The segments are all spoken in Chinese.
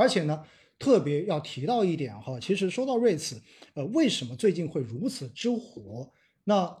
而且呢，特别要提到一点哈，其实说到瑞慈，呃，为什么最近会如此之火？那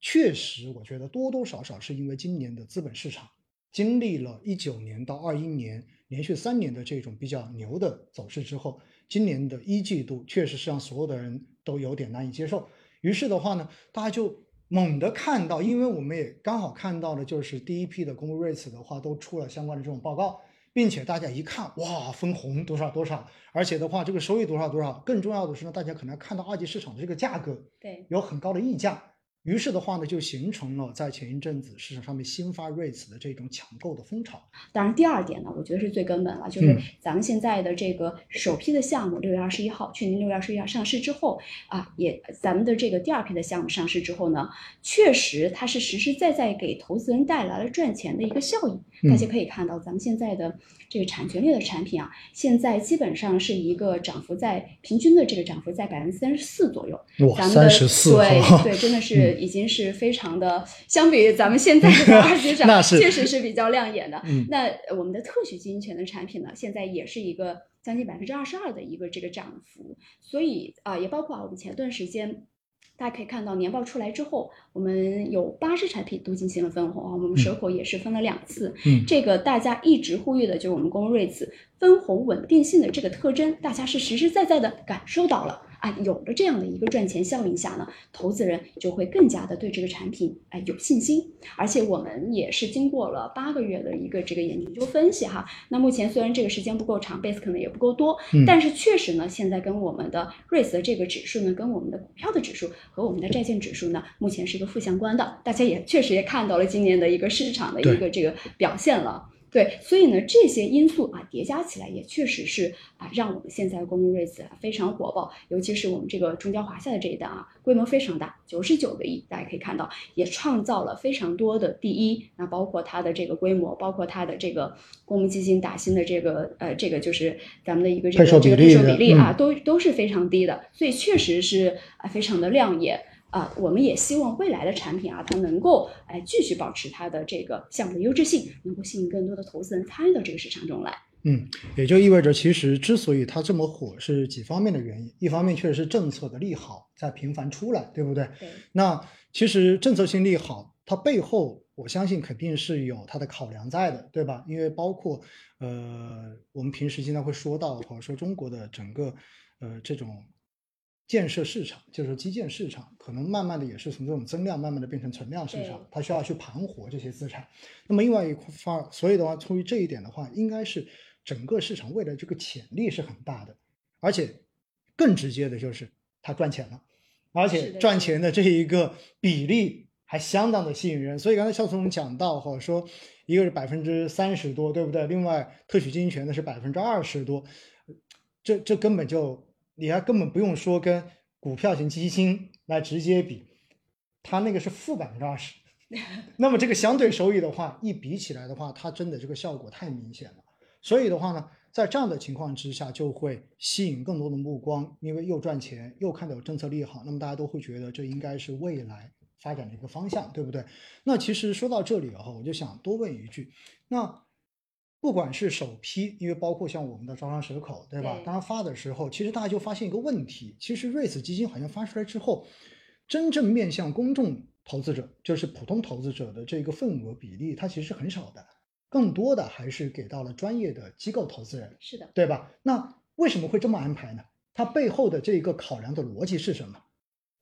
确实，我觉得多多少少是因为今年的资本市场经历了一九年到二一年连续三年的这种比较牛的走势之后，今年的一季度确实是让所有的人都有点难以接受。于是的话呢，大家就猛地看到，因为我们也刚好看到了，就是第一批的公布瑞慈的话都出了相关的这种报告，并且大家一看，哇，分红多少多少，而且的话这个收益多少多少，更重要的是呢，大家可能看到二级市场的这个价格，对，有很高的溢价。于是的话呢，就形成了在前一阵子市场上面新发 REITs 的这种抢购的风潮。当然，第二点呢，我觉得是最根本了，就是咱们现在的这个首批的项目，六月二十一号，去年六月二十一号上市之后啊，也咱们的这个第二批的项目上市之后呢，确实它是实实在在给投资人带来了赚钱的一个效益。大家可以看到，咱们现在的这个产权类的产品啊，现在基本上是一个涨幅在平均的这个涨幅在百分之三十四左右。哇，三十四，对对，真的 是。已经是非常的，相比咱们现在的二级市场，确实是比较亮眼的。那我们的特许经营权的产品呢，现在也是一个将近百分之二十二的一个这个涨幅。所以啊，也包括啊，我们前段时间大家可以看到年报出来之后，我们有八只产品都进行了分红啊，我们蛇口也是分了两次。嗯，这个大家一直呼吁的就是我们公瑞子分红稳定性的这个特征，大家是实实在在的感受到了。啊，有了这样的一个赚钱效应下呢，投资人就会更加的对这个产品哎有信心。而且我们也是经过了八个月的一个这个研究分析哈。那目前虽然这个时间不够长，base 可能也不够多，但是确实呢，现在跟我们的 REITs 的这个指数呢，跟我们的股票的指数和我们的债券指数呢，目前是一个负相关的。大家也确实也看到了今年的一个市场的一个这个表现了。对，所以呢，这些因素啊叠加起来，也确实是啊，让我们现在公募瑞子啊非常火爆，尤其是我们这个中交华夏的这一单啊，规模非常大，九十九个亿，大家可以看到，也创造了非常多的第一。那包括它的这个规模，包括它的这个公募基金打新的这个呃，这个就是咱们的一个这个这个配售比例啊，都都是非常低的，所以确实是啊非常的亮眼。啊，我们也希望未来的产品啊，它能够哎继续保持它的这个项目的优质性，能够吸引更多的投资人参与到这个市场中来。嗯，也就意味着，其实之所以它这么火，是几方面的原因。一方面确实是政策的利好在频繁出来，对不对？对。那其实政策性利好，它背后我相信肯定是有它的考量在的，对吧？因为包括呃，我们平时经常会说到，或者说中国的整个呃这种。建设市场就是基建市场，可能慢慢的也是从这种增量慢慢的变成存量市场，它需要去盘活这些资产。那么另外一块，所以的话，出于这一点的话，应该是整个市场未来这个潜力是很大的，而且更直接的就是它赚钱了，而且赚钱的这一个比例还相当的吸引人。所以刚才肖总讲到，或者说一个是百分之三十多，对不对？另外特许经营权的是百分之二十多，这这根本就。你还根本不用说跟股票型基金来直接比，它那个是负百分之二十，那么这个相对收益的话，一比起来的话，它真的这个效果太明显了。所以的话呢，在这样的情况之下，就会吸引更多的目光，因为又赚钱又看到有政策利好，那么大家都会觉得这应该是未来发展的一个方向，对不对？那其实说到这里哈，我就想多问一句，那。不管是首批，因为包括像我们的招商蛇口，对吧？当然发的时候，其实大家就发现一个问题，其实瑞慈基金好像发出来之后，真正面向公众投资者，就是普通投资者的这个份额比例，它其实是很少的，更多的还是给到了专业的机构投资人，是的，对吧？那为什么会这么安排呢？它背后的这个考量的逻辑是什么？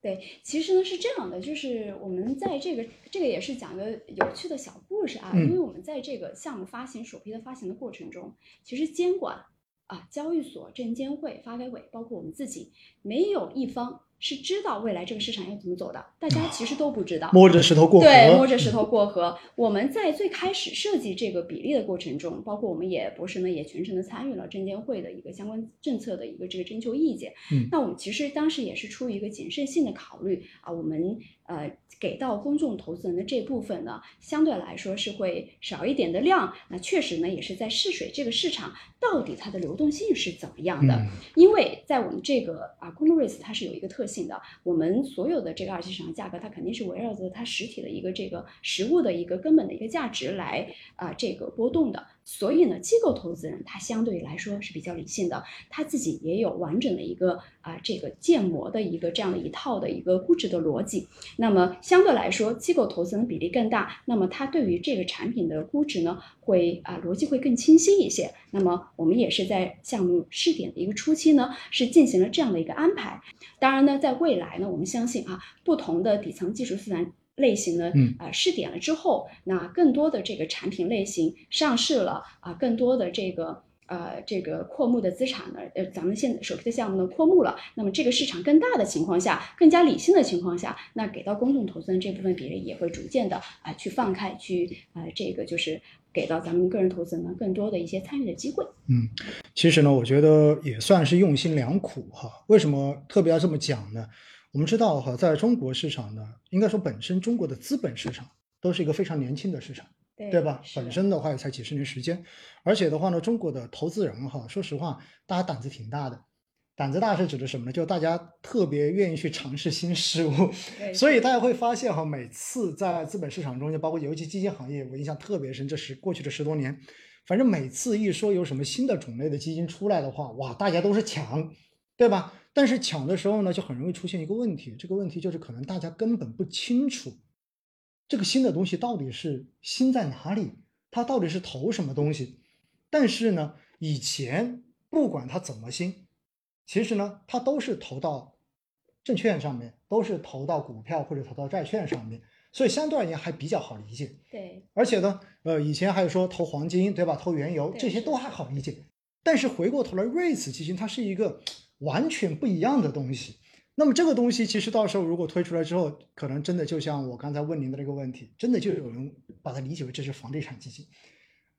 对，其实呢是这样的，就是我们在这个这个也是讲个有趣的小故事啊，因为我们在这个项目发行首批的发行的过程中，其实监管啊，交易所、证监会、发改委，包括我们自己，没有一方。是知道未来这个市场要怎么走的，大家其实都不知道。摸着石头过河。对，摸着石头过河。我们在最开始设计这个比例的过程中，包括我们也博士呢也全程的参与了证监会的一个相关政策的一个这个征求意见。嗯，那我们其实当时也是出于一个谨慎性的考虑啊，我们。呃，给到公众投资人的这部分呢，相对来说是会少一点的量。那确实呢，也是在试水这个市场到底它的流动性是怎么样的。因为在我们这个啊，公募瑞斯它是有一个特性的，我们所有的这个二级市场价格，它肯定是围绕着它实体的一个这个实物的一个根本的一个价值来啊这个波动的。所以呢，机构投资人他相对来说是比较理性的，他自己也有完整的一个啊这个建模的一个这样的一套的一个估值的逻辑。那么相对来说，机构投资人比例更大，那么他对于这个产品的估值呢，会啊逻辑会更清晰一些。那么我们也是在项目试点的一个初期呢，是进行了这样的一个安排。当然呢，在未来呢，我们相信啊，不同的底层技术资源。类型呢，嗯啊试点了之后，那更多的这个产品类型上市了啊，更多的这个呃这个扩募的资产呢，呃咱们现在首批的项目呢扩募了，那么这个市场更大的情况下，更加理性的情况下，那给到公众投资人这部分比例也会逐渐的啊去放开，去啊这个就是给到咱们个人投资人呢更多的一些参与的机会。嗯，其实呢，我觉得也算是用心良苦哈。为什么特别要这么讲呢？我们知道哈，在中国市场呢，应该说本身中国的资本市场都是一个非常年轻的市场，对对吧？本身的话也才几十年时间，而且的话呢，中国的投资人哈，说实话，大家胆子挺大的。胆子大是指的什么呢？就大家特别愿意去尝试新事物，所以大家会发现哈，每次在资本市场中，就包括尤其基金行业，我印象特别深。这十过去的十多年，反正每次一说有什么新的种类的基金出来的话，哇，大家都是抢，对吧？但是抢的时候呢，就很容易出现一个问题，这个问题就是可能大家根本不清楚这个新的东西到底是新在哪里，它到底是投什么东西。但是呢，以前不管它怎么新，其实呢，它都是投到证券上面，都是投到股票或者投到债券上面，所以相对而言还比较好理解。对而且呢，呃，以前还有说投黄金，对吧？投原油，这些都还好理解。但是回过头来，瑞慈基金它是一个完全不一样的东西。那么这个东西其实到时候如果推出来之后，可能真的就像我刚才问您的那个问题，真的就有人把它理解为这是房地产基金，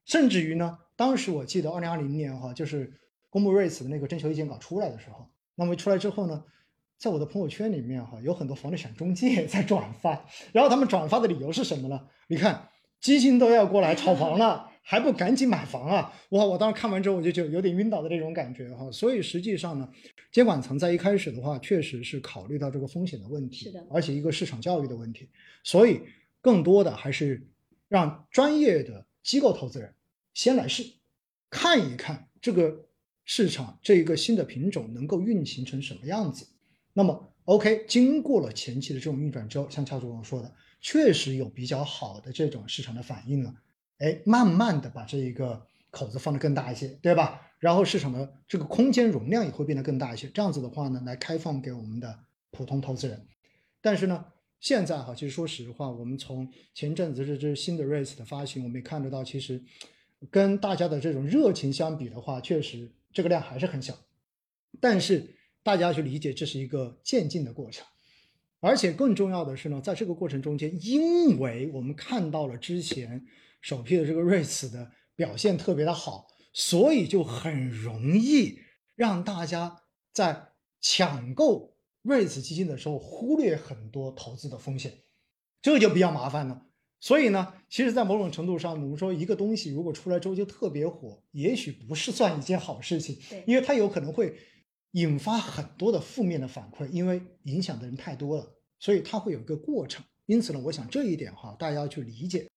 甚至于呢，当时我记得二零二零年哈，就是公布瑞慈的那个征求意见稿出来的时候，那么出来之后呢，在我的朋友圈里面哈，有很多房地产中介在转发，然后他们转发的理由是什么呢？你看基金都要过来炒房了，还不赶紧买房啊！哇，我当时看完之后我就觉得有点晕倒的这种感觉哈。所以实际上呢，监管层在一开始的话，确实是考虑到这个风险的问题，是的而且一个市场教育的问题，所以更多的还是让专业的机构投资人先来试，看一看这个市场这一个新的品种能够运行成什么样子。那么，OK，经过了前期的这种运转之后，像乔主任说的，确实有比较好的这种市场的反应了。哎，慢慢的把这一个口子放得更大一些，对吧？然后市场的这个空间容量也会变得更大一些。这样子的话呢，来开放给我们的普通投资人。但是呢，现在哈，其实说实话，我们从前阵子这这新的 REITs 的发行，我们也看得到，其实跟大家的这种热情相比的话，确实这个量还是很小。但是大家要去理解，这是一个渐进的过程。而且更重要的是呢，在这个过程中间，因为我们看到了之前首批的这个瑞慈的表现特别的好，所以就很容易让大家在抢购瑞慈基金的时候忽略很多投资的风险，这个就比较麻烦了。所以呢，其实，在某种程度上，我们说一个东西如果出来之后就特别火，也许不是算一件好事情，对因为它有可能会引发很多的负面的反馈，因为影响的人太多了，所以它会有一个过程。因此呢，我想这一点哈，大家要去理解。